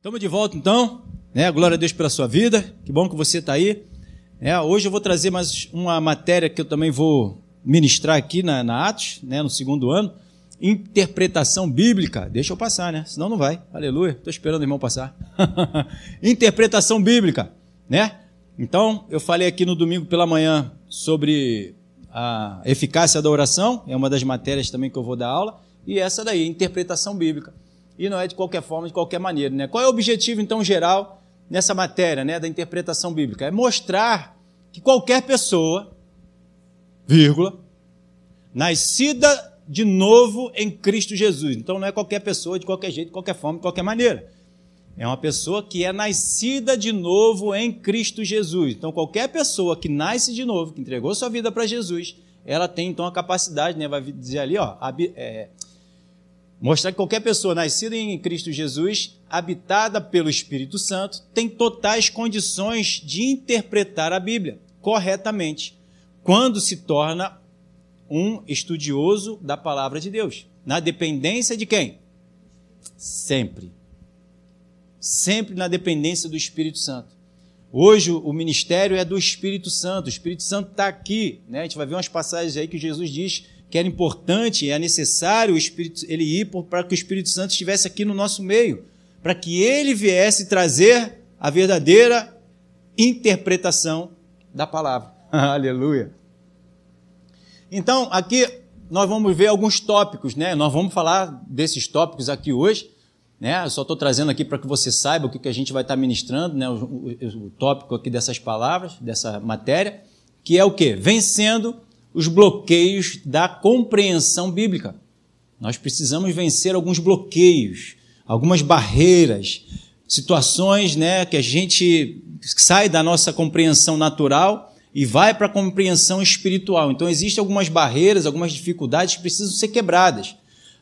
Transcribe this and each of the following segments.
Estamos de volta então, né? Glória a Deus pela sua vida, que bom que você está aí. É, hoje eu vou trazer mais uma matéria que eu também vou ministrar aqui na, na Atos, né? no segundo ano. Interpretação bíblica. Deixa eu passar, né? Senão não vai. Aleluia. Estou esperando o irmão passar. Interpretação bíblica, né? Então, eu falei aqui no domingo pela manhã sobre a eficácia da oração, é uma das matérias também que eu vou dar aula, e essa daí, interpretação bíblica e não é de qualquer forma, de qualquer maneira. Né? Qual é o objetivo, então, geral nessa matéria né, da interpretação bíblica? É mostrar que qualquer pessoa, vírgula, nascida de novo em Cristo Jesus. Então, não é qualquer pessoa, de qualquer jeito, de qualquer forma, de qualquer maneira. É uma pessoa que é nascida de novo em Cristo Jesus. Então, qualquer pessoa que nasce de novo, que entregou sua vida para Jesus, ela tem então a capacidade, né, vai dizer ali, ó, é, Mostrar que qualquer pessoa nascida em Cristo Jesus, habitada pelo Espírito Santo, tem totais condições de interpretar a Bíblia corretamente, quando se torna um estudioso da palavra de Deus. Na dependência de quem? Sempre. Sempre na dependência do Espírito Santo. Hoje o ministério é do Espírito Santo. O Espírito Santo está aqui. Né? A gente vai ver umas passagens aí que Jesus diz que era importante, é necessário o Espírito, ele ir para que o Espírito Santo estivesse aqui no nosso meio, para que ele viesse trazer a verdadeira interpretação da palavra. Aleluia. Então, aqui nós vamos ver alguns tópicos, né? Nós vamos falar desses tópicos aqui hoje, né? Eu só estou trazendo aqui para que você saiba o que, que a gente vai estar ministrando, né? O, o, o tópico aqui dessas palavras, dessa matéria, que é o que? Vencendo os bloqueios da compreensão bíblica. Nós precisamos vencer alguns bloqueios, algumas barreiras, situações né, que a gente sai da nossa compreensão natural e vai para a compreensão espiritual. Então, existem algumas barreiras, algumas dificuldades que precisam ser quebradas.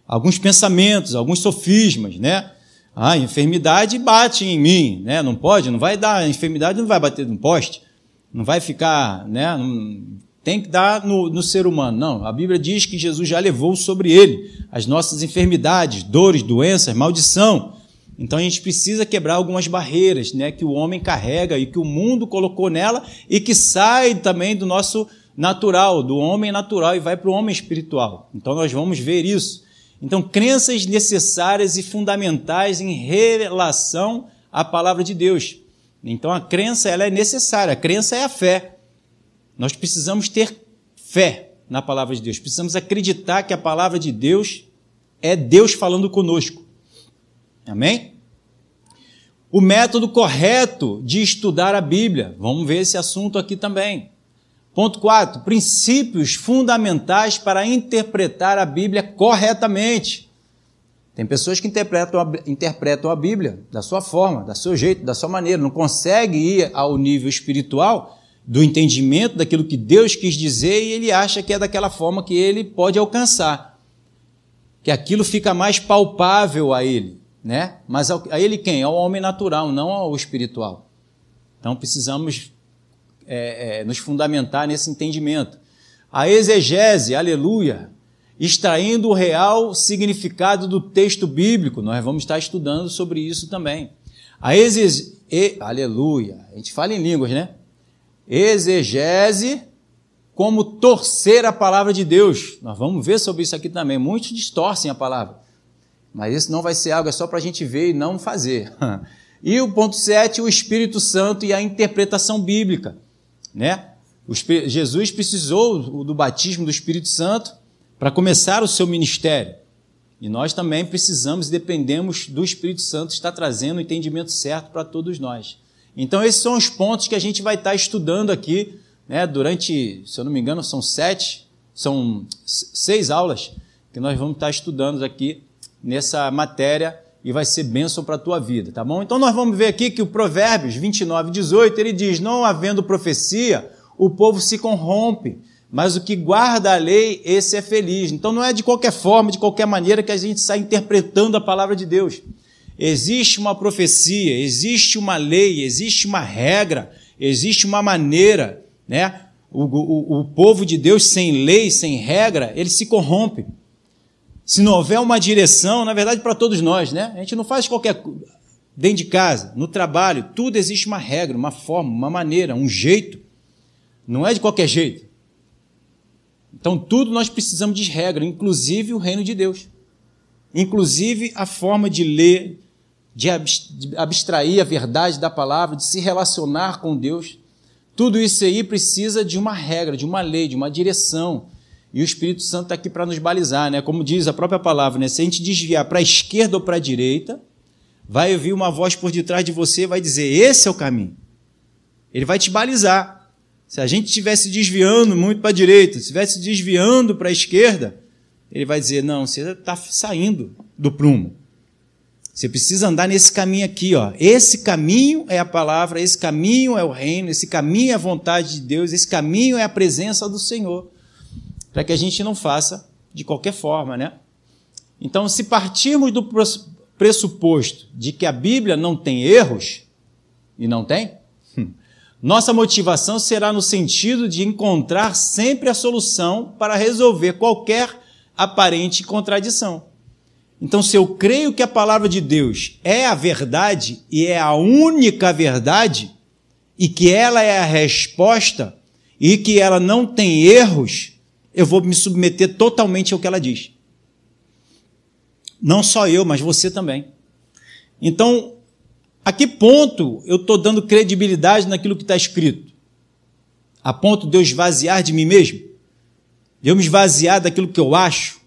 Alguns pensamentos, alguns sofismas, né? Ah, a enfermidade bate em mim, né? Não pode, não vai dar, a enfermidade não vai bater no poste, não vai ficar, né? Tem que dar no, no, ser humano. Não, a Bíblia diz que Jesus já levou sobre ele as nossas enfermidades, dores, doenças, maldição. Então a gente precisa quebrar algumas barreiras né, que o homem carrega e que o mundo colocou nela e que sai também do nosso natural, do homem natural e vai para o homem espiritual. Então nós vamos ver isso. Então, crenças necessárias e fundamentais em relação à palavra de Deus. Então a crença ela é necessária, a crença é a fé. Nós precisamos ter fé na palavra de Deus, precisamos acreditar que a palavra de Deus é Deus falando conosco. Amém? O método correto de estudar a Bíblia. Vamos ver esse assunto aqui também. Ponto 4. Princípios fundamentais para interpretar a Bíblia corretamente. Tem pessoas que interpretam a, interpretam a Bíblia da sua forma, da seu jeito, da sua maneira, não consegue ir ao nível espiritual do entendimento daquilo que Deus quis dizer e ele acha que é daquela forma que ele pode alcançar. Que aquilo fica mais palpável a ele, né? Mas a ele quem? Ao homem natural, não ao espiritual. Então precisamos é, é, nos fundamentar nesse entendimento. A exegese, aleluia, extraindo o real significado do texto bíblico. Nós vamos estar estudando sobre isso também. A exegese, aleluia, a gente fala em línguas, né? Exegese como torcer a palavra de Deus. Nós vamos ver sobre isso aqui também. Muitos distorcem a palavra. Mas isso não vai ser algo, é só para a gente ver e não fazer. E o ponto 7, o Espírito Santo e a interpretação bíblica. Né? Jesus precisou do batismo do Espírito Santo para começar o seu ministério. E nós também precisamos e dependemos do Espírito Santo estar trazendo o entendimento certo para todos nós. Então, esses são os pontos que a gente vai estar estudando aqui, né, durante, se eu não me engano, são sete, são seis aulas que nós vamos estar estudando aqui nessa matéria e vai ser bênção para a tua vida, tá bom? Então, nós vamos ver aqui que o Provérbios 29, 18, ele diz: Não havendo profecia, o povo se corrompe, mas o que guarda a lei, esse é feliz. Então, não é de qualquer forma, de qualquer maneira que a gente sai interpretando a palavra de Deus. Existe uma profecia, existe uma lei, existe uma regra, existe uma maneira, né? O, o, o povo de Deus sem lei, sem regra, ele se corrompe. Se não houver uma direção, na verdade, para todos nós, né? A gente não faz qualquer dentro de casa, no trabalho, tudo existe uma regra, uma forma, uma maneira, um jeito. Não é de qualquer jeito. Então, tudo nós precisamos de regra, inclusive o reino de Deus. Inclusive a forma de ler, de abstrair a verdade da palavra, de se relacionar com Deus. Tudo isso aí precisa de uma regra, de uma lei, de uma direção. E o Espírito Santo está aqui para nos balizar, né? Como diz a própria palavra, né? Se a gente desviar para a esquerda ou para a direita, vai ouvir uma voz por detrás de você vai dizer: esse é o caminho. Ele vai te balizar. Se a gente estivesse desviando muito para a direita, estivesse desviando para a esquerda, ele vai dizer: não, você está saindo do prumo. Você precisa andar nesse caminho aqui, ó. Esse caminho é a palavra, esse caminho é o reino, esse caminho é a vontade de Deus, esse caminho é a presença do Senhor. Para que a gente não faça de qualquer forma, né? Então, se partirmos do pressuposto de que a Bíblia não tem erros, e não tem, hum, nossa motivação será no sentido de encontrar sempre a solução para resolver qualquer aparente contradição. Então, se eu creio que a palavra de Deus é a verdade e é a única verdade, e que ela é a resposta, e que ela não tem erros, eu vou me submeter totalmente ao que ela diz. Não só eu, mas você também. Então, a que ponto eu estou dando credibilidade naquilo que está escrito? A ponto de eu esvaziar de mim mesmo? De eu me esvaziar daquilo que eu acho?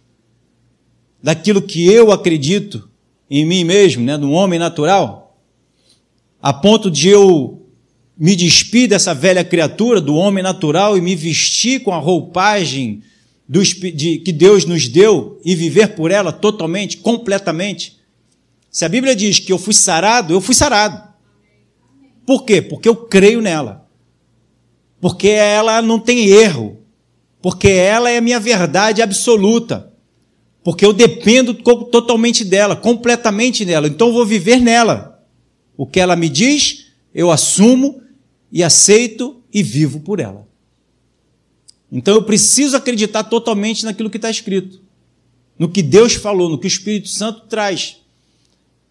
Daquilo que eu acredito em mim mesmo, né, no homem natural? A ponto de eu me despir dessa velha criatura, do homem natural, e me vestir com a roupagem do, de, que Deus nos deu e viver por ela totalmente, completamente. Se a Bíblia diz que eu fui sarado, eu fui sarado. Por quê? Porque eu creio nela. Porque ela não tem erro. Porque ela é a minha verdade absoluta. Porque eu dependo totalmente dela, completamente dela. Então eu vou viver nela. O que ela me diz, eu assumo e aceito e vivo por ela. Então eu preciso acreditar totalmente naquilo que está escrito, no que Deus falou, no que o Espírito Santo traz.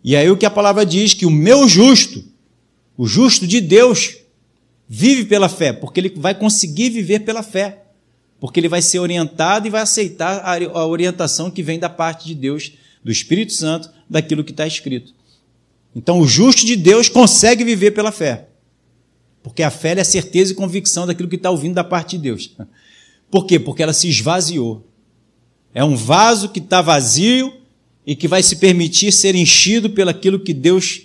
E aí o que a palavra diz que o meu justo, o justo de Deus, vive pela fé, porque ele vai conseguir viver pela fé, porque ele vai ser orientado e vai aceitar a orientação que vem da parte de Deus, do Espírito Santo, daquilo que está escrito. Então o justo de Deus consegue viver pela fé. Porque a fé é a certeza e convicção daquilo que está ouvindo da parte de Deus. Por quê? Porque ela se esvaziou. É um vaso que está vazio e que vai se permitir ser enchido pelaquilo que Deus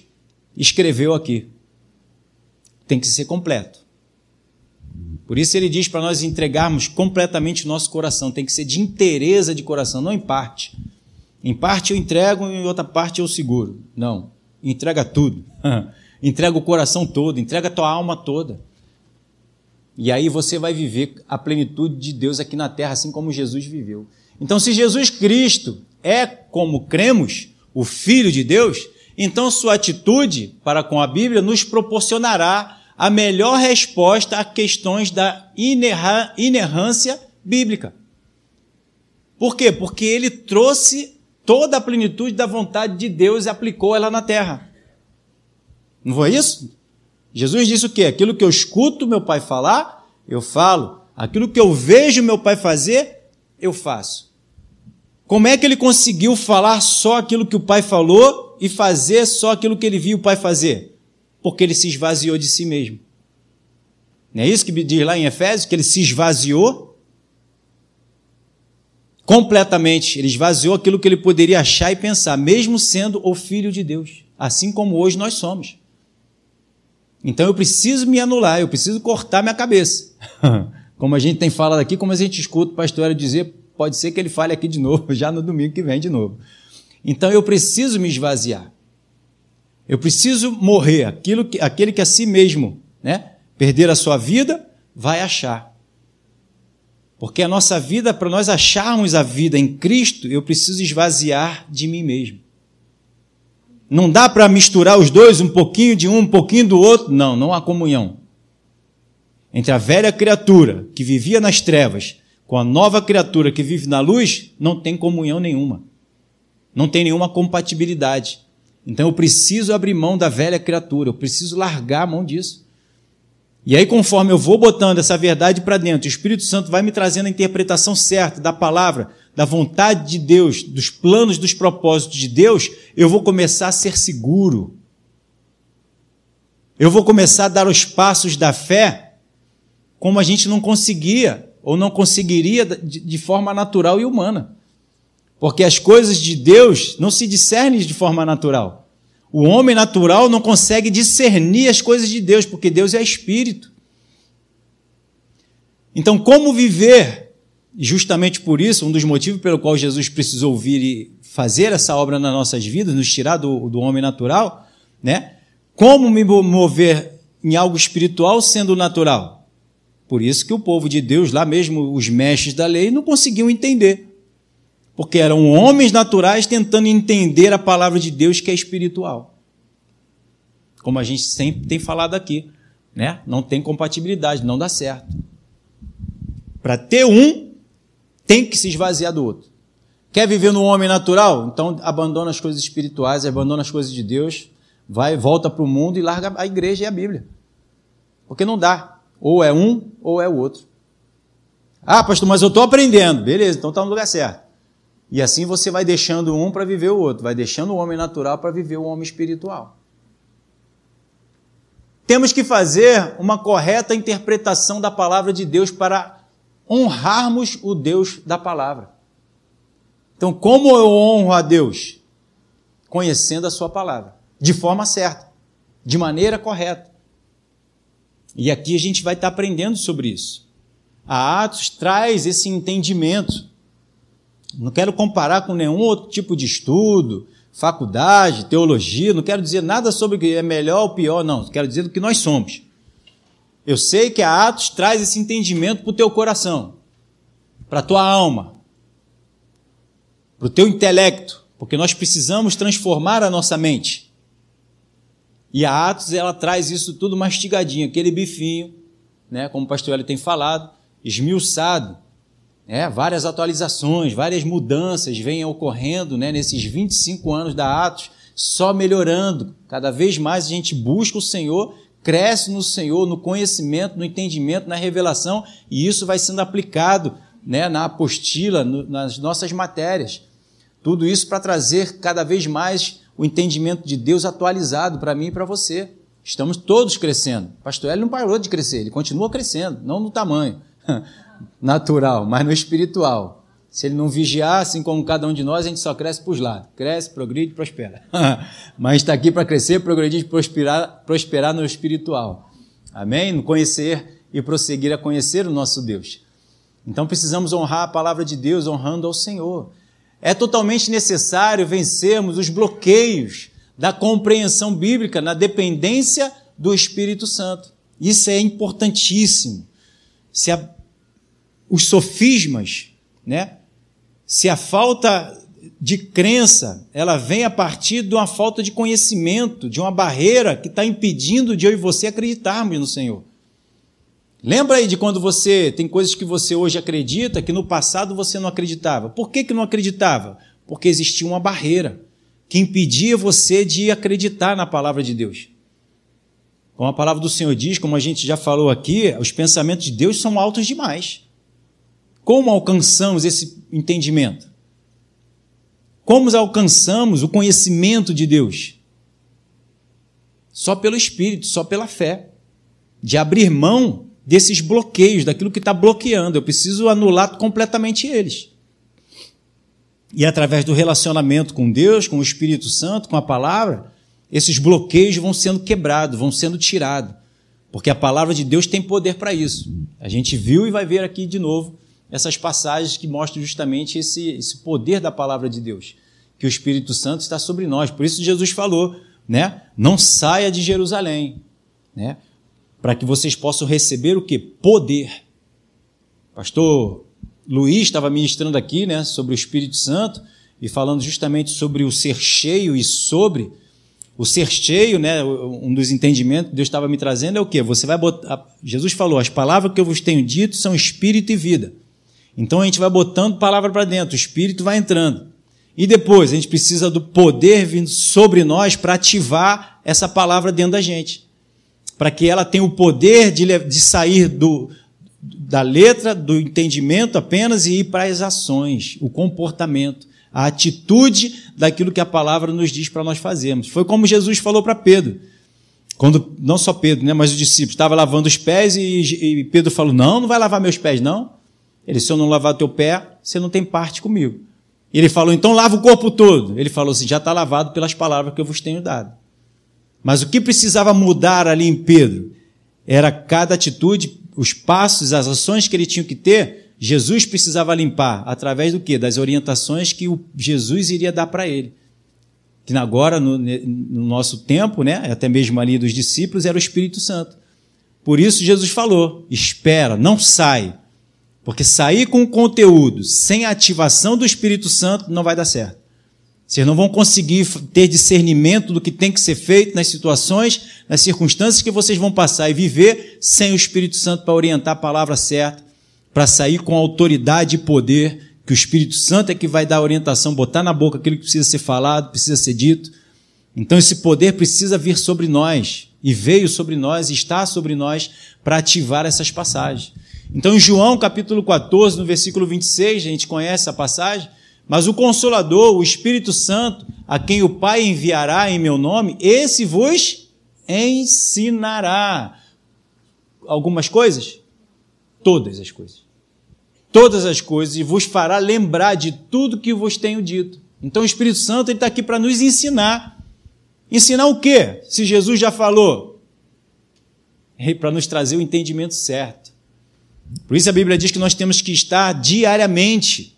escreveu aqui. Tem que ser completo. Por isso ele diz para nós entregarmos completamente o nosso coração. Tem que ser de inteireza de coração, não em parte. Em parte eu entrego, em outra parte eu seguro. Não. Entrega tudo. entrega o coração todo, entrega a tua alma toda. E aí você vai viver a plenitude de Deus aqui na terra, assim como Jesus viveu. Então, se Jesus Cristo é como cremos, o Filho de Deus, então sua atitude para com a Bíblia nos proporcionará a melhor resposta a questões da inerrância bíblica. Por quê? Porque ele trouxe toda a plenitude da vontade de Deus e aplicou ela na terra. Não foi isso? Jesus disse o quê? Aquilo que eu escuto meu pai falar, eu falo. Aquilo que eu vejo meu pai fazer, eu faço. Como é que ele conseguiu falar só aquilo que o pai falou e fazer só aquilo que ele viu o pai fazer? Porque ele se esvaziou de si mesmo. Não é isso que diz lá em Efésios? Que ele se esvaziou completamente. Ele esvaziou aquilo que ele poderia achar e pensar, mesmo sendo o Filho de Deus. Assim como hoje nós somos. Então eu preciso me anular, eu preciso cortar minha cabeça. Como a gente tem falado aqui, como a gente escuta o pastor dizer, pode ser que ele fale aqui de novo, já no domingo que vem de novo. Então eu preciso me esvaziar. Eu preciso morrer. Aquilo que, aquele que a si mesmo né, perder a sua vida, vai achar. Porque a nossa vida, para nós acharmos a vida em Cristo, eu preciso esvaziar de mim mesmo. Não dá para misturar os dois, um pouquinho de um, um pouquinho do outro. Não, não há comunhão. Entre a velha criatura que vivia nas trevas com a nova criatura que vive na luz, não tem comunhão nenhuma. Não tem nenhuma compatibilidade. Então eu preciso abrir mão da velha criatura, eu preciso largar a mão disso. E aí, conforme eu vou botando essa verdade para dentro, o Espírito Santo vai me trazendo a interpretação certa da palavra, da vontade de Deus, dos planos, dos propósitos de Deus, eu vou começar a ser seguro. Eu vou começar a dar os passos da fé como a gente não conseguia ou não conseguiria de forma natural e humana. Porque as coisas de Deus não se discernem de forma natural. O homem natural não consegue discernir as coisas de Deus, porque Deus é espírito. Então, como viver? Justamente por isso, um dos motivos pelo qual Jesus precisou vir e fazer essa obra nas nossas vidas, nos tirar do, do homem natural, né? Como me mover em algo espiritual sendo natural? Por isso que o povo de Deus, lá mesmo os mestres da lei, não conseguiam entender porque eram homens naturais tentando entender a palavra de Deus que é espiritual. Como a gente sempre tem falado aqui, né? Não tem compatibilidade, não dá certo. Para ter um, tem que se esvaziar do outro. Quer viver no homem natural? Então abandona as coisas espirituais, abandona as coisas de Deus, vai, volta para o mundo e larga a igreja e a Bíblia. Porque não dá. Ou é um ou é o outro. Ah, pastor, mas eu estou aprendendo. Beleza, então está no lugar certo. E assim você vai deixando um para viver o outro, vai deixando o homem natural para viver o homem espiritual. Temos que fazer uma correta interpretação da palavra de Deus para honrarmos o Deus da palavra. Então, como eu honro a Deus? Conhecendo a Sua palavra, de forma certa, de maneira correta. E aqui a gente vai estar aprendendo sobre isso. A Atos traz esse entendimento não quero comparar com nenhum outro tipo de estudo, faculdade, teologia, não quero dizer nada sobre o que é melhor ou pior, não. Quero dizer do que nós somos. Eu sei que a Atos traz esse entendimento para o teu coração, para a tua alma, para o teu intelecto, porque nós precisamos transformar a nossa mente. E a Atos ela traz isso tudo mastigadinho, aquele bifinho, né, como o pastor Eli tem falado, esmiuçado, é, várias atualizações, várias mudanças vêm ocorrendo né, nesses 25 anos da Atos, só melhorando. Cada vez mais a gente busca o Senhor, cresce no Senhor, no conhecimento, no entendimento, na revelação, e isso vai sendo aplicado né, na apostila, no, nas nossas matérias. Tudo isso para trazer cada vez mais o entendimento de Deus atualizado para mim e para você. Estamos todos crescendo. Pastor Hélio não parou de crescer, ele continua crescendo, não no tamanho, natural, mas no espiritual. Se ele não vigiar, assim como cada um de nós, a gente só cresce para os lados. Cresce, progride, prospera. mas está aqui para crescer, progredir prosperar, prosperar no espiritual. Amém? No conhecer e prosseguir a conhecer o nosso Deus. Então precisamos honrar a palavra de Deus, honrando ao Senhor. É totalmente necessário vencermos os bloqueios da compreensão bíblica na dependência do Espírito Santo. Isso é importantíssimo. Se a os sofismas, né? Se a falta de crença, ela vem a partir de uma falta de conhecimento, de uma barreira que está impedindo de eu e você acreditarmos no Senhor. Lembra aí de quando você tem coisas que você hoje acredita que no passado você não acreditava. Por que, que não acreditava? Porque existia uma barreira que impedia você de acreditar na palavra de Deus. Como a palavra do Senhor diz, como a gente já falou aqui, os pensamentos de Deus são altos demais. Como alcançamos esse entendimento? Como alcançamos o conhecimento de Deus? Só pelo Espírito, só pela fé. De abrir mão desses bloqueios, daquilo que está bloqueando. Eu preciso anular completamente eles. E através do relacionamento com Deus, com o Espírito Santo, com a palavra, esses bloqueios vão sendo quebrados, vão sendo tirados. Porque a palavra de Deus tem poder para isso. A gente viu e vai ver aqui de novo essas passagens que mostram justamente esse, esse poder da palavra de Deus, que o Espírito Santo está sobre nós. Por isso Jesus falou, né? Não saia de Jerusalém, né? Para que vocês possam receber o que? Poder. Pastor Luiz estava ministrando aqui, né, sobre o Espírito Santo e falando justamente sobre o ser cheio e sobre o ser cheio, né, um dos entendimentos que Deus estava me trazendo é o que? Você vai botar. Jesus falou: as palavras que eu vos tenho dito são espírito e vida. Então a gente vai botando palavra para dentro, o espírito vai entrando. E depois, a gente precisa do poder vindo sobre nós para ativar essa palavra dentro da gente. Para que ela tenha o poder de, de sair do, da letra, do entendimento apenas e ir para as ações, o comportamento, a atitude daquilo que a palavra nos diz para nós fazermos. Foi como Jesus falou para Pedro. Quando, não só Pedro, né, mas os discípulos estavam lavando os pés e, e Pedro falou: Não, não vai lavar meus pés, não. Ele, se eu não lavar teu pé, você não tem parte comigo. Ele falou, então lava o corpo todo. Ele falou assim: já está lavado pelas palavras que eu vos tenho dado. Mas o que precisava mudar ali em Pedro era cada atitude, os passos, as ações que ele tinha que ter, Jesus precisava limpar através do quê? Das orientações que o Jesus iria dar para ele. Que agora, no, no, nosso tempo, né, até mesmo ali dos discípulos, era o Espírito Santo. Por isso Jesus falou: espera, não sai porque sair com conteúdo sem a ativação do Espírito Santo não vai dar certo. Vocês não vão conseguir ter discernimento do que tem que ser feito nas situações, nas circunstâncias que vocês vão passar e viver sem o Espírito Santo para orientar a palavra certa, para sair com autoridade e poder, que o Espírito Santo é que vai dar orientação, botar na boca aquilo que precisa ser falado, precisa ser dito. Então esse poder precisa vir sobre nós, e veio sobre nós, está sobre nós, para ativar essas passagens. Então, em João capítulo 14, no versículo 26, a gente conhece a passagem, mas o Consolador, o Espírito Santo, a quem o Pai enviará em meu nome, esse vos ensinará algumas coisas? Todas as coisas. Todas as coisas, e vos fará lembrar de tudo que vos tenho dito. Então, o Espírito Santo está aqui para nos ensinar. Ensinar o quê? Se Jesus já falou? Para nos trazer o entendimento certo. Por isso a Bíblia diz que nós temos que estar diariamente,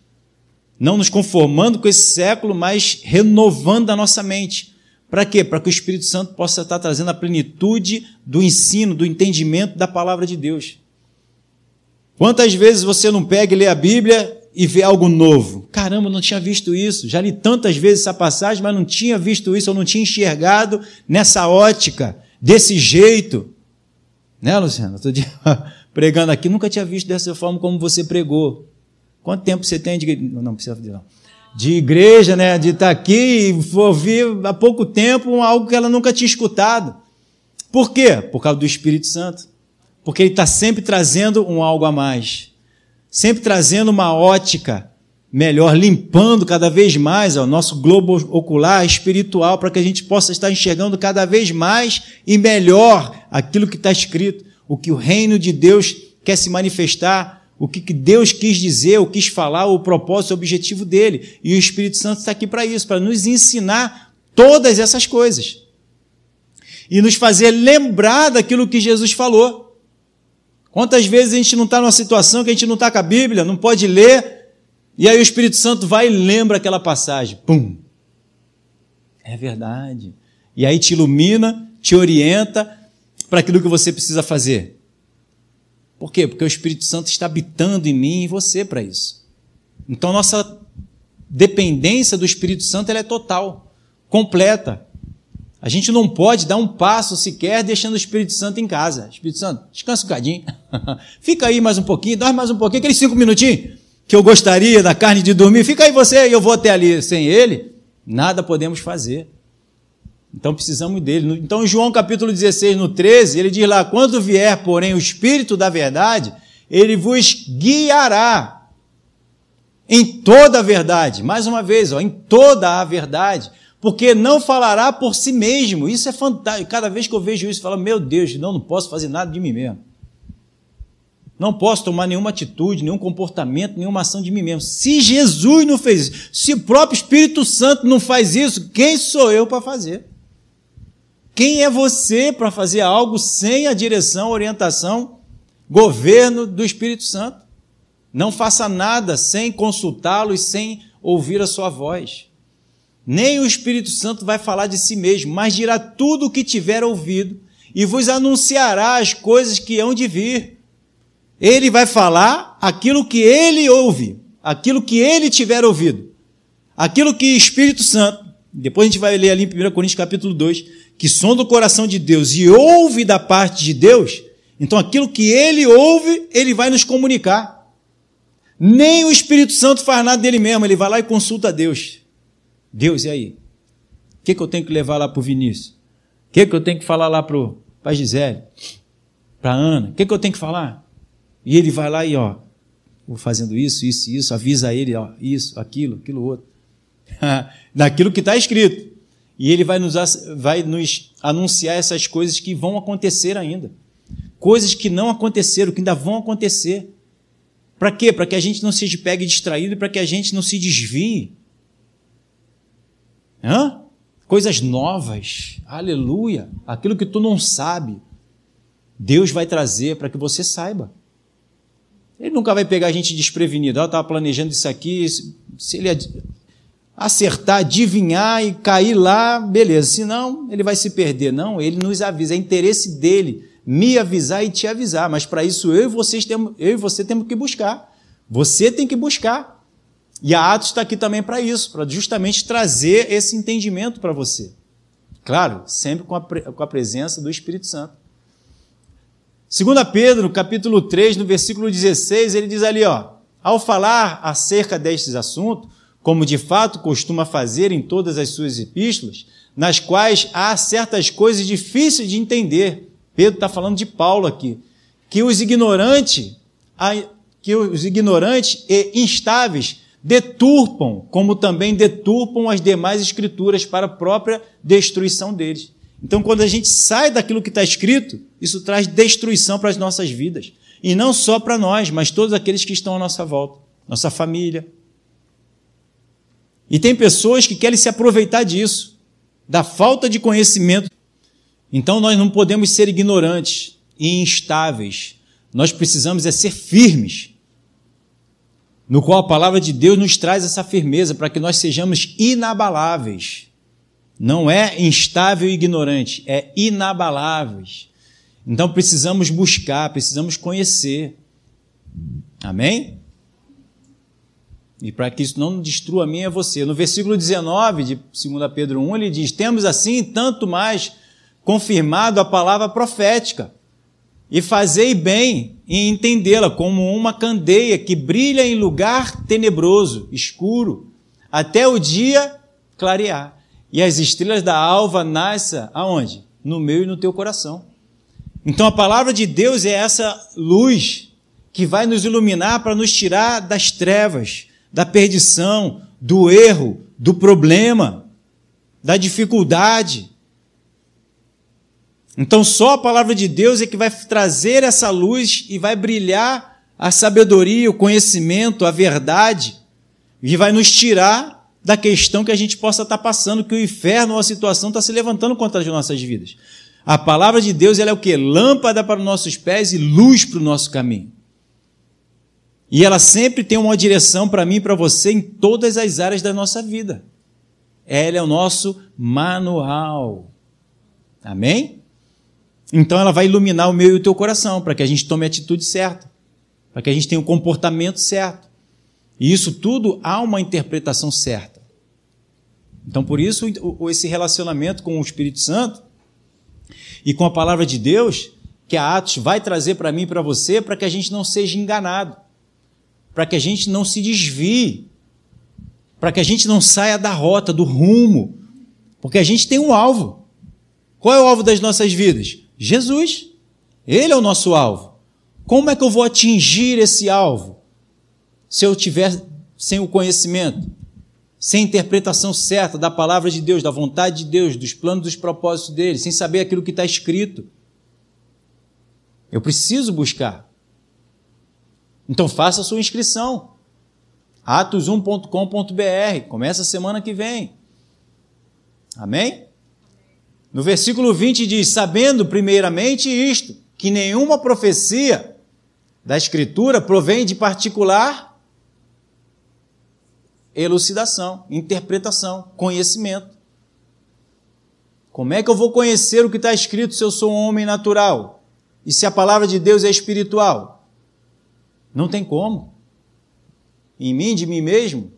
não nos conformando com esse século, mas renovando a nossa mente. Para quê? Para que o Espírito Santo possa estar trazendo a plenitude do ensino, do entendimento da palavra de Deus. Quantas vezes você não pega e lê a Bíblia e vê algo novo? Caramba, não tinha visto isso. Já li tantas vezes essa passagem, mas não tinha visto isso, eu não tinha enxergado nessa ótica, desse jeito. Né, Luciano? Outro dia pregando aqui, nunca tinha visto dessa forma como você pregou. Quanto tempo você tem de não precisa fazer não. De igreja, né, de estar aqui e ouvir há pouco tempo algo que ela nunca tinha escutado. Por quê? Por causa do Espírito Santo. Porque ele está sempre trazendo um algo a mais. Sempre trazendo uma ótica melhor, limpando cada vez mais o nosso globo ocular espiritual, para que a gente possa estar enxergando cada vez mais e melhor aquilo que está escrito o que o reino de Deus quer se manifestar, o que Deus quis dizer, o quis falar, o propósito, o objetivo dele. E o Espírito Santo está aqui para isso, para nos ensinar todas essas coisas. E nos fazer lembrar daquilo que Jesus falou. Quantas vezes a gente não está numa situação que a gente não está com a Bíblia, não pode ler, e aí o Espírito Santo vai e lembra aquela passagem. Pum! É verdade. E aí te ilumina, te orienta, para aquilo que você precisa fazer. Por quê? Porque o Espírito Santo está habitando em mim e em você para isso. Então, nossa dependência do Espírito Santo é total, completa. A gente não pode dar um passo sequer deixando o Espírito Santo em casa. Espírito Santo, descansa um bocadinho. Fica aí mais um pouquinho, dorme mais um pouquinho, aqueles cinco minutinhos que eu gostaria da carne de dormir. Fica aí você e eu vou até ali. Sem ele, nada podemos fazer. Então precisamos dele. Então, em João capítulo 16, no 13, ele diz lá: Quando vier, porém, o Espírito da verdade, ele vos guiará em toda a verdade. Mais uma vez, ó, em toda a verdade. Porque não falará por si mesmo. Isso é fantástico. Cada vez que eu vejo isso, eu falo: Meu Deus, não, não posso fazer nada de mim mesmo. Não posso tomar nenhuma atitude, nenhum comportamento, nenhuma ação de mim mesmo. Se Jesus não fez isso, se o próprio Espírito Santo não faz isso, quem sou eu para fazer? Quem é você para fazer algo sem a direção, orientação, governo do Espírito Santo? Não faça nada sem consultá-lo e sem ouvir a sua voz. Nem o Espírito Santo vai falar de si mesmo, mas dirá tudo o que tiver ouvido e vos anunciará as coisas que hão de vir. Ele vai falar aquilo que ele ouve, aquilo que ele tiver ouvido, aquilo que o Espírito Santo, depois a gente vai ler ali em 1 Coríntios capítulo 2, que sonda o coração de Deus e ouve da parte de Deus, então aquilo que ele ouve, ele vai nos comunicar. Nem o Espírito Santo faz nada dele mesmo, ele vai lá e consulta a Deus. Deus, e aí? O que, que eu tenho que levar lá para o Vinícius? O que, que eu tenho que falar lá para a Gisele? Para a Ana? O que, que eu tenho que falar? E ele vai lá e, ó, vou fazendo isso, isso, isso, avisa ele, ó, isso, aquilo, aquilo outro. Daquilo que está escrito. E ele vai nos, vai nos anunciar essas coisas que vão acontecer ainda. Coisas que não aconteceram, que ainda vão acontecer. Para quê? Para que a gente não seja pegue distraído e para que a gente não se desvie. Hã? Coisas novas. Aleluia. Aquilo que tu não sabe, Deus vai trazer para que você saiba. Ele nunca vai pegar a gente desprevenido. Eu estava planejando isso aqui. Se ele acertar, adivinhar e cair lá, beleza. Senão, ele vai se perder. Não, ele nos avisa. É interesse dele me avisar e te avisar. Mas para isso eu e, vocês temos, eu e você temos que buscar. Você tem que buscar. E a Atos está aqui também para isso, para justamente trazer esse entendimento para você. Claro, sempre com a, com a presença do Espírito Santo. 2 Pedro, capítulo 3, no versículo 16, ele diz ali, ó, ao falar acerca destes assuntos, como de fato costuma fazer em todas as suas epístolas, nas quais há certas coisas difíceis de entender. Pedro está falando de Paulo aqui, que os ignorantes, que os ignorantes e instáveis deturpam, como também deturpam as demais escrituras para a própria destruição deles. Então, quando a gente sai daquilo que está escrito, isso traz destruição para as nossas vidas. E não só para nós, mas todos aqueles que estão à nossa volta, nossa família. E tem pessoas que querem se aproveitar disso, da falta de conhecimento. Então, nós não podemos ser ignorantes e instáveis. Nós precisamos é ser firmes, no qual a palavra de Deus nos traz essa firmeza para que nós sejamos inabaláveis. Não é instável e ignorante, é inabaláveis. Então precisamos buscar, precisamos conhecer. Amém? E para que isso não destrua a mim e você. No versículo 19 de 2 Pedro 1, ele diz: Temos assim tanto mais confirmado a palavra profética, e fazei bem em entendê-la como uma candeia que brilha em lugar tenebroso, escuro, até o dia clarear e as estrelas da alva nasçam aonde? No meu e no teu coração. Então a palavra de Deus é essa luz que vai nos iluminar para nos tirar das trevas, da perdição, do erro, do problema, da dificuldade. Então só a palavra de Deus é que vai trazer essa luz e vai brilhar a sabedoria, o conhecimento, a verdade, e vai nos tirar da questão que a gente possa estar passando, que o inferno ou a situação está se levantando contra as nossas vidas. A palavra de Deus ela é o que? Lâmpada para os nossos pés e luz para o nosso caminho. E ela sempre tem uma direção para mim e para você em todas as áreas da nossa vida. Ela é o nosso manual. Amém? Então ela vai iluminar o meu e o teu coração para que a gente tome a atitude certa, para que a gente tenha o comportamento certo. E isso tudo há uma interpretação certa. Então, por isso, esse relacionamento com o Espírito Santo e com a palavra de Deus, que a Atos vai trazer para mim e para você, para que a gente não seja enganado, para que a gente não se desvie, para que a gente não saia da rota, do rumo, porque a gente tem um alvo. Qual é o alvo das nossas vidas? Jesus. Ele é o nosso alvo. Como é que eu vou atingir esse alvo? Se eu tiver sem o conhecimento? sem interpretação certa da palavra de Deus, da vontade de Deus, dos planos, dos propósitos dele, sem saber aquilo que está escrito. Eu preciso buscar. Então faça sua inscrição. atos1.com.br. Começa semana que vem. Amém? No versículo 20 diz: Sabendo primeiramente isto, que nenhuma profecia da Escritura provém de particular elucidação, interpretação, conhecimento. Como é que eu vou conhecer o que está escrito se eu sou um homem natural? E se a palavra de Deus é espiritual? Não tem como. Em mim, de mim mesmo,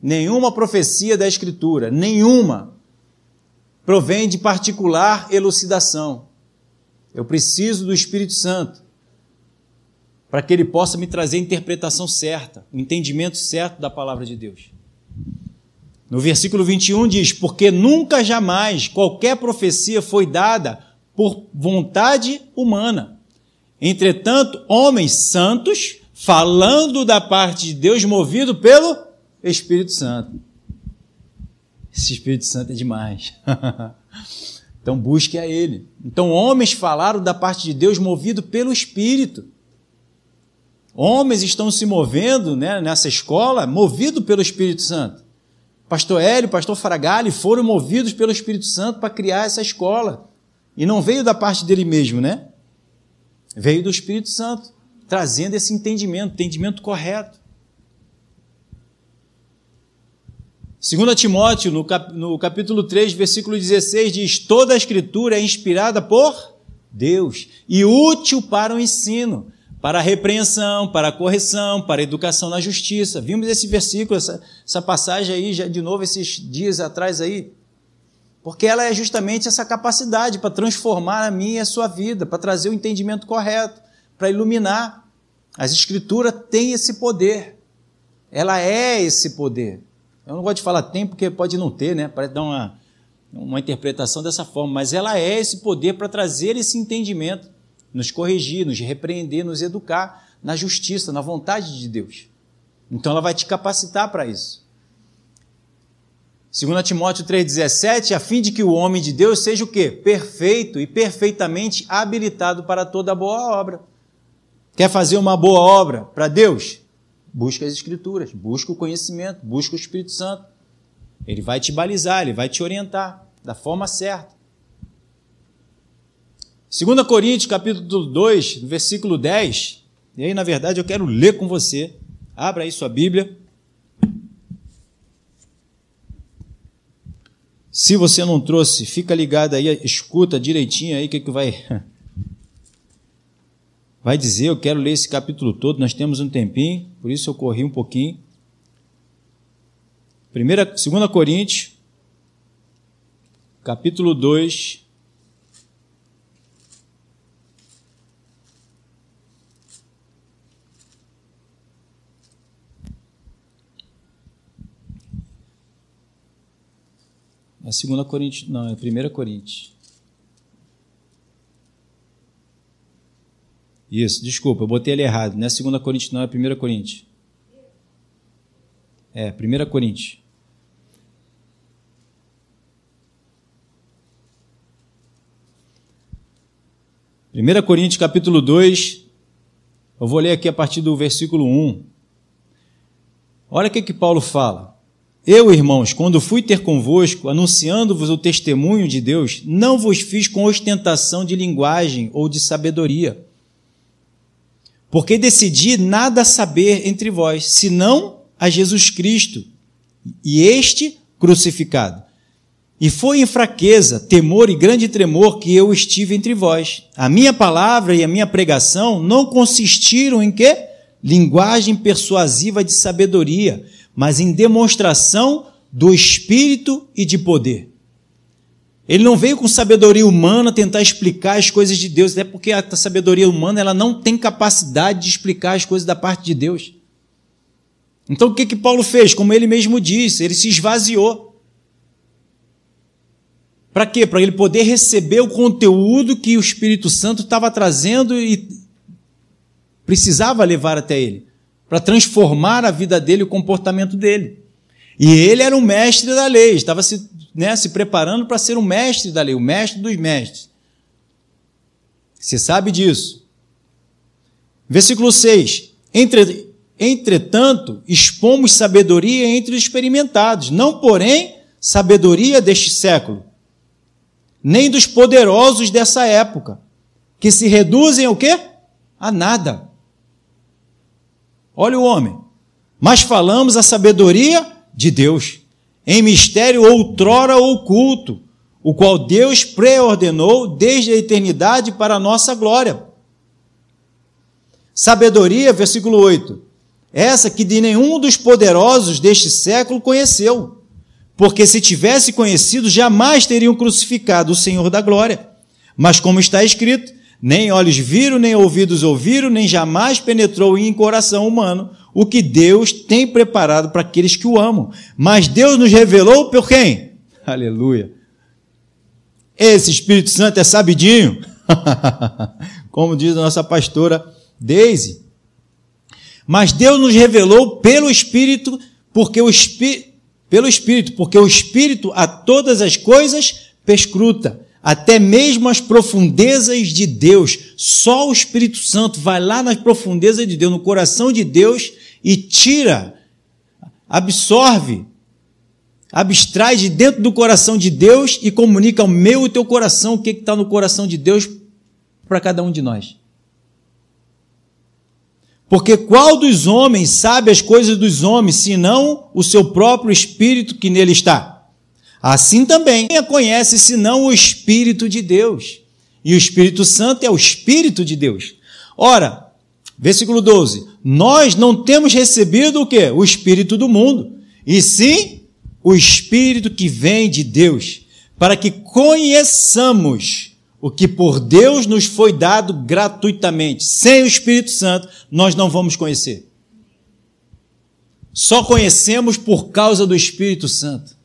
nenhuma profecia da Escritura, nenhuma, provém de particular elucidação. Eu preciso do Espírito Santo para que ele possa me trazer a interpretação certa, o entendimento certo da palavra de Deus. No versículo 21 diz: Porque nunca jamais qualquer profecia foi dada por vontade humana. Entretanto, homens santos falando da parte de Deus, movido pelo Espírito Santo. Esse Espírito Santo é demais. então busque a Ele. Então, homens falaram da parte de Deus, movido pelo Espírito. Homens estão se movendo né, nessa escola, movido pelo Espírito Santo. Pastor Hélio, pastor Fragali foram movidos pelo Espírito Santo para criar essa escola. E não veio da parte dele mesmo, né? Veio do Espírito Santo, trazendo esse entendimento, entendimento correto. 2 Timóteo, no, cap, no capítulo 3, versículo 16, diz: Toda a Escritura é inspirada por Deus e útil para o ensino, para a repreensão, para a correção, para a educação na justiça. Vimos esse versículo, essa, essa passagem aí, já de novo, esses dias atrás aí. Porque ela é justamente essa capacidade para transformar a minha e a sua vida, para trazer o entendimento correto, para iluminar. As Escrituras têm esse poder. Ela é esse poder. Eu não gosto de falar tem porque pode não ter, né? Para dar uma, uma interpretação dessa forma, mas ela é esse poder para trazer esse entendimento nos corrigir, nos repreender, nos educar na justiça, na vontade de Deus. Então ela vai te capacitar para isso. 2 Timóteo 3,17, a fim de que o homem de Deus seja o quê? Perfeito e perfeitamente habilitado para toda boa obra. Quer fazer uma boa obra para Deus? Busca as Escrituras, busca o conhecimento, busca o Espírito Santo. Ele vai te balizar, ele vai te orientar da forma certa. 2 Coríntios, capítulo 2, versículo 10. E aí, na verdade, eu quero ler com você. Abra aí sua Bíblia. Se você não trouxe, fica ligado aí, escuta direitinho aí o que, que vai. Vai dizer, eu quero ler esse capítulo todo, nós temos um tempinho, por isso eu corri um pouquinho. Primeira, 2 Coríntios, capítulo 2, É 2 Coríntios, não, é 1 Coríntios. Isso, desculpa, eu botei ele errado. Não é 2 Coríntios, não, é 1 Coríntios. É, 1 Coríntios. Primeira Coríntios capítulo 2, eu vou ler aqui a partir do versículo 1. Olha o que, que Paulo fala. Eu, irmãos, quando fui ter convosco, anunciando-vos o testemunho de Deus, não vos fiz com ostentação de linguagem ou de sabedoria, porque decidi nada saber entre vós, senão a Jesus Cristo e este crucificado. E foi em fraqueza, temor e grande tremor que eu estive entre vós. A minha palavra e a minha pregação não consistiram em quê? Linguagem persuasiva de sabedoria, mas em demonstração do Espírito e de poder. Ele não veio com sabedoria humana tentar explicar as coisas de Deus, até porque a sabedoria humana ela não tem capacidade de explicar as coisas da parte de Deus. Então o que, que Paulo fez? Como ele mesmo disse, ele se esvaziou. Para quê? Para ele poder receber o conteúdo que o Espírito Santo estava trazendo e precisava levar até ele para transformar a vida dele, o comportamento dele. E ele era um mestre da lei, estava se, né, se preparando para ser um mestre da lei, o mestre dos mestres. Você sabe disso. Versículo 6. Entre, entretanto, expomos sabedoria entre os experimentados, não, porém, sabedoria deste século, nem dos poderosos dessa época, que se reduzem ao quê? A nada. Olha o homem. Mas falamos a sabedoria de Deus, em mistério outrora oculto, o qual Deus preordenou desde a eternidade para a nossa glória. Sabedoria, versículo 8. Essa que de nenhum dos poderosos deste século conheceu, porque se tivesse conhecido, jamais teriam crucificado o Senhor da glória. Mas como está escrito, Nem olhos viram, nem ouvidos ouviram, nem jamais penetrou em coração humano o que Deus tem preparado para aqueles que o amam. Mas Deus nos revelou por quem? Aleluia. Esse Espírito Santo é sabidinho. Como diz a nossa pastora Daisy. Mas Deus nos revelou pelo Espírito, porque o Espírito, pelo Espírito, porque o Espírito a todas as coisas perscruta, até mesmo as profundezas de Deus. Só o Espírito Santo vai lá nas profundezas de Deus, no coração de Deus e tira, absorve, abstrai de dentro do coração de Deus e comunica ao meu e teu coração o que está no coração de Deus para cada um de nós. Porque qual dos homens sabe as coisas dos homens, senão o seu próprio espírito que nele está? Assim também, conhece senão o Espírito de Deus? E o Espírito Santo é o Espírito de Deus. Ora, versículo 12: Nós não temos recebido o que? O Espírito do mundo, e sim o Espírito que vem de Deus, para que conheçamos o que por Deus nos foi dado gratuitamente. Sem o Espírito Santo, nós não vamos conhecer. Só conhecemos por causa do Espírito Santo.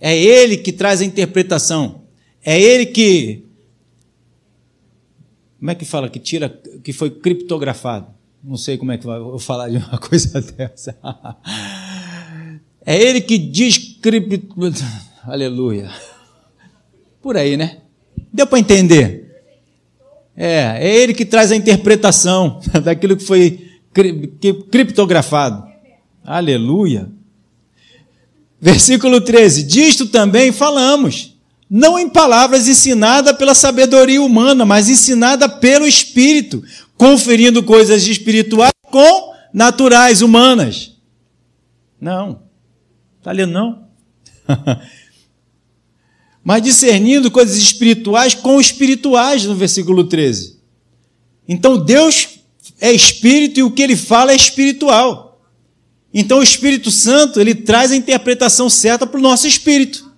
É Ele que traz a interpretação. É Ele que. Como é que fala? Que tira. Que foi criptografado. Não sei como é que vai eu falar de uma coisa dessa. É Ele que diz. Aleluia. Por aí, né? Deu para entender? É, é ele que traz a interpretação daquilo que foi criptografado. Aleluia. Versículo 13: Disto também falamos, não em palavras ensinada pela sabedoria humana, mas ensinada pelo Espírito, conferindo coisas espirituais com naturais humanas. Não. Está lendo, não? mas discernindo coisas espirituais com espirituais, no versículo 13. Então Deus é espírito e o que ele fala é espiritual. Então o Espírito Santo, ele traz a interpretação certa para o nosso espírito.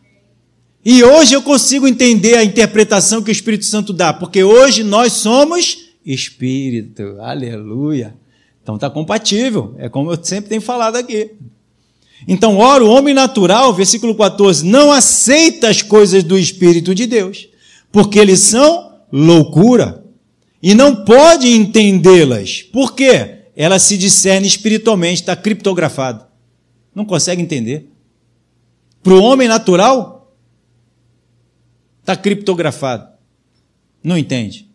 E hoje eu consigo entender a interpretação que o Espírito Santo dá, porque hoje nós somos espírito. Aleluia. Então está compatível, é como eu sempre tenho falado aqui. Então, ora, o homem natural, versículo 14, não aceita as coisas do Espírito de Deus, porque eles são loucura, e não pode entendê-las. Por quê? Ela se discerne espiritualmente, está criptografado. Não consegue entender. Para o homem natural, está criptografado. Não entende.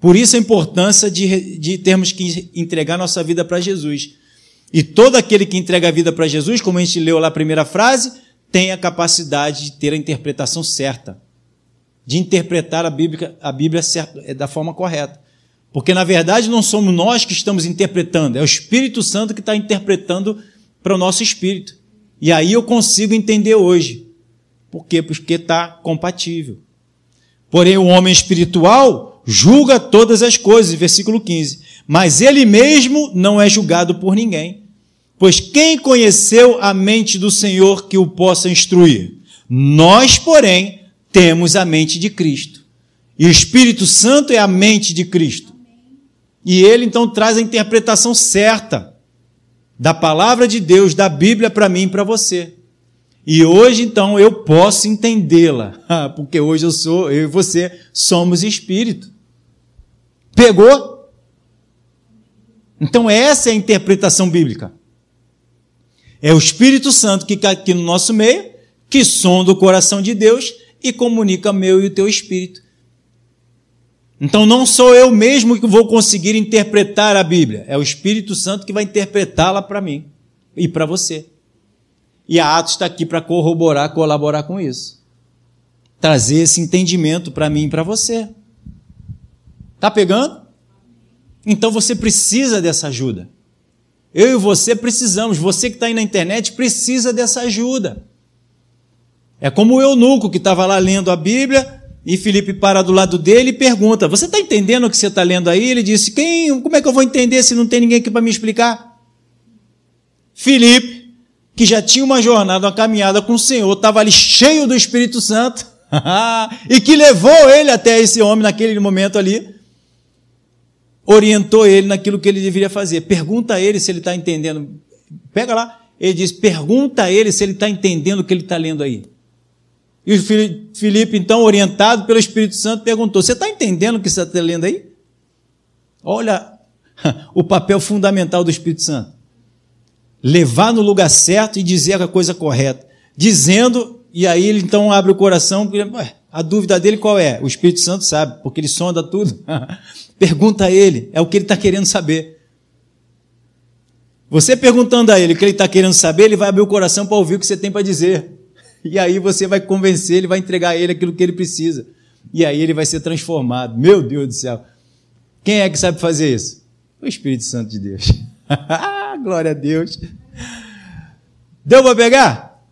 Por isso a importância de, de termos que entregar nossa vida para Jesus. E todo aquele que entrega a vida para Jesus, como a gente leu lá a primeira frase, tem a capacidade de ter a interpretação certa, de interpretar a Bíblia, a Bíblia certa, é, da forma correta. Porque, na verdade, não somos nós que estamos interpretando, é o Espírito Santo que está interpretando para o nosso espírito. E aí eu consigo entender hoje. Por quê? Porque está compatível. Porém, o homem espiritual julga todas as coisas, versículo 15 mas ele mesmo não é julgado por ninguém. Pois quem conheceu a mente do Senhor que o possa instruir? Nós, porém, temos a mente de Cristo. E o Espírito Santo é a mente de Cristo. E ele então traz a interpretação certa da palavra de Deus, da Bíblia para mim e para você. E hoje então eu posso entendê-la, porque hoje eu sou, eu e você somos espírito. Pegou? Então, essa é a interpretação bíblica. É o Espírito Santo que está aqui no nosso meio, que sonda o coração de Deus e comunica meu e o teu espírito. Então, não sou eu mesmo que vou conseguir interpretar a Bíblia, é o Espírito Santo que vai interpretá-la para mim e para você. E a Atos está aqui para corroborar, colaborar com isso. Trazer esse entendimento para mim e para você. Tá pegando? Então você precisa dessa ajuda. Eu e você precisamos. Você que está aí na internet precisa dessa ajuda. É como o eunuco que estava lá lendo a Bíblia e Felipe para do lado dele e pergunta: Você está entendendo o que você está lendo aí? Ele disse: Quem? Como é que eu vou entender se não tem ninguém aqui para me explicar? Felipe, que já tinha uma jornada, uma caminhada com o Senhor, estava ali cheio do Espírito Santo. e que levou ele até esse homem naquele momento ali, orientou ele naquilo que ele deveria fazer. Pergunta a ele se ele está entendendo. Pega lá, ele diz: pergunta a ele se ele está entendendo o que ele está lendo aí. E o Filipe, então, orientado pelo Espírito Santo, perguntou: Você está entendendo o que você está lendo aí? Olha o papel fundamental do Espírito Santo. Levar no lugar certo e dizer a coisa correta. Dizendo, e aí ele então abre o coração, a dúvida dele qual é? O Espírito Santo sabe, porque ele sonda tudo. Pergunta a ele, é o que ele está querendo saber. Você perguntando a ele o que ele está querendo saber, ele vai abrir o coração para ouvir o que você tem para dizer. E aí você vai convencer, ele vai entregar a ele aquilo que ele precisa. E aí ele vai ser transformado. Meu Deus do céu. Quem é que sabe fazer isso? O Espírito Santo de Deus. Glória a Deus. Deu para pegar?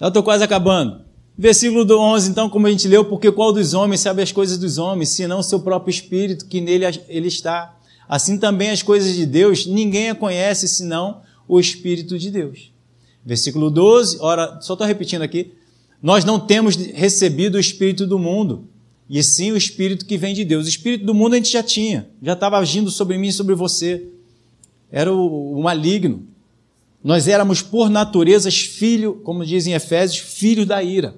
Eu estou quase acabando. Versículo do 11, então, como a gente leu, porque qual dos homens sabe as coisas dos homens, senão seu próprio Espírito que nele ele está. Assim também as coisas de Deus, ninguém a conhece senão o Espírito de Deus. Versículo 12, ora, só estou repetindo aqui. Nós não temos recebido o Espírito do mundo, e sim o Espírito que vem de Deus. O Espírito do mundo a gente já tinha, já estava agindo sobre mim e sobre você. Era o, o maligno. Nós éramos, por natureza, filho, como dizem Efésios, filhos da ira.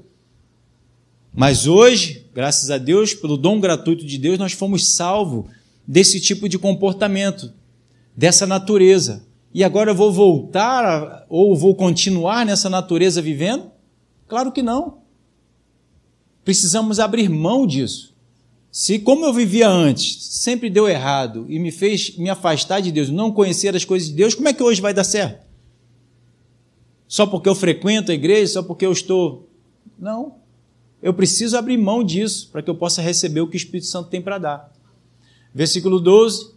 Mas hoje, graças a Deus, pelo dom gratuito de Deus, nós fomos salvos desse tipo de comportamento, dessa natureza. E agora eu vou voltar ou vou continuar nessa natureza vivendo? Claro que não. Precisamos abrir mão disso. Se como eu vivia antes, sempre deu errado e me fez me afastar de Deus, não conhecer as coisas de Deus, como é que hoje vai dar certo? Só porque eu frequento a igreja, só porque eu estou. Não. Eu preciso abrir mão disso para que eu possa receber o que o Espírito Santo tem para dar. Versículo 12.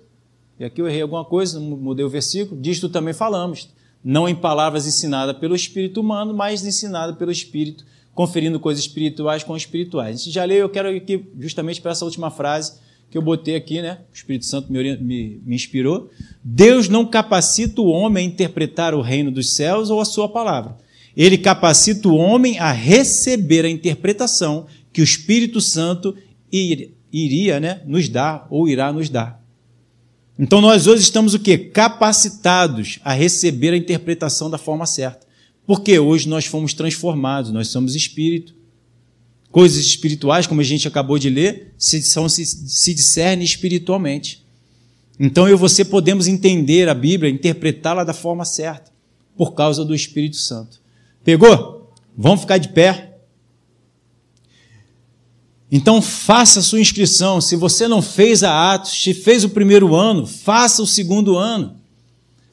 E aqui eu errei alguma coisa, mudei o versículo. Disto também falamos. Não em palavras ensinadas pelo espírito humano, mas ensinadas pelo espírito, conferindo coisas espirituais com espirituais. Já leu, eu quero aqui justamente para essa última frase que eu botei aqui, né? O Espírito Santo me, me, me inspirou. Deus não capacita o homem a interpretar o reino dos céus ou a sua palavra. Ele capacita o homem a receber a interpretação que o Espírito Santo iria né, nos dar ou irá nos dar. Então nós hoje estamos o quê? Capacitados a receber a interpretação da forma certa. Porque hoje nós fomos transformados, nós somos espírito. Coisas espirituais, como a gente acabou de ler, se, são, se, se discernem espiritualmente. Então eu e você podemos entender a Bíblia, interpretá-la da forma certa, por causa do Espírito Santo. Pegou? Vamos ficar de pé. Então faça a sua inscrição. Se você não fez a Atos, se fez o primeiro ano, faça o segundo ano.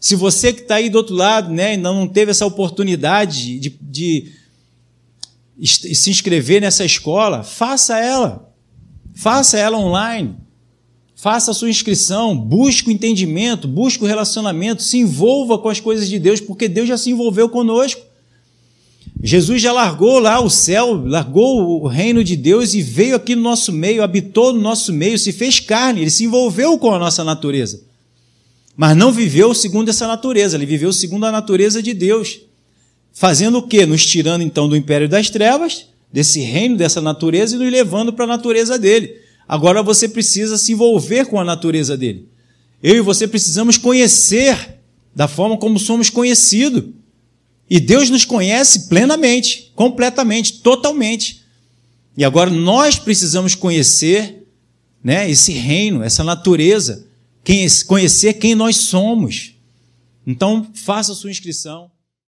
Se você que está aí do outro lado, né, ainda não teve essa oportunidade de, de se inscrever nessa escola, faça ela. Faça ela online. Faça a sua inscrição, busque o entendimento, busque o relacionamento, se envolva com as coisas de Deus, porque Deus já se envolveu conosco. Jesus já largou lá o céu, largou o reino de Deus e veio aqui no nosso meio, habitou no nosso meio, se fez carne, ele se envolveu com a nossa natureza. Mas não viveu segundo essa natureza, ele viveu segundo a natureza de Deus. Fazendo o quê? Nos tirando então do império das trevas, desse reino, dessa natureza, e nos levando para a natureza dele. Agora você precisa se envolver com a natureza dele. Eu e você precisamos conhecer da forma como somos conhecidos. E Deus nos conhece plenamente, completamente, totalmente. E agora nós precisamos conhecer né, esse reino, essa natureza, quem, conhecer quem nós somos. Então, faça a sua inscrição.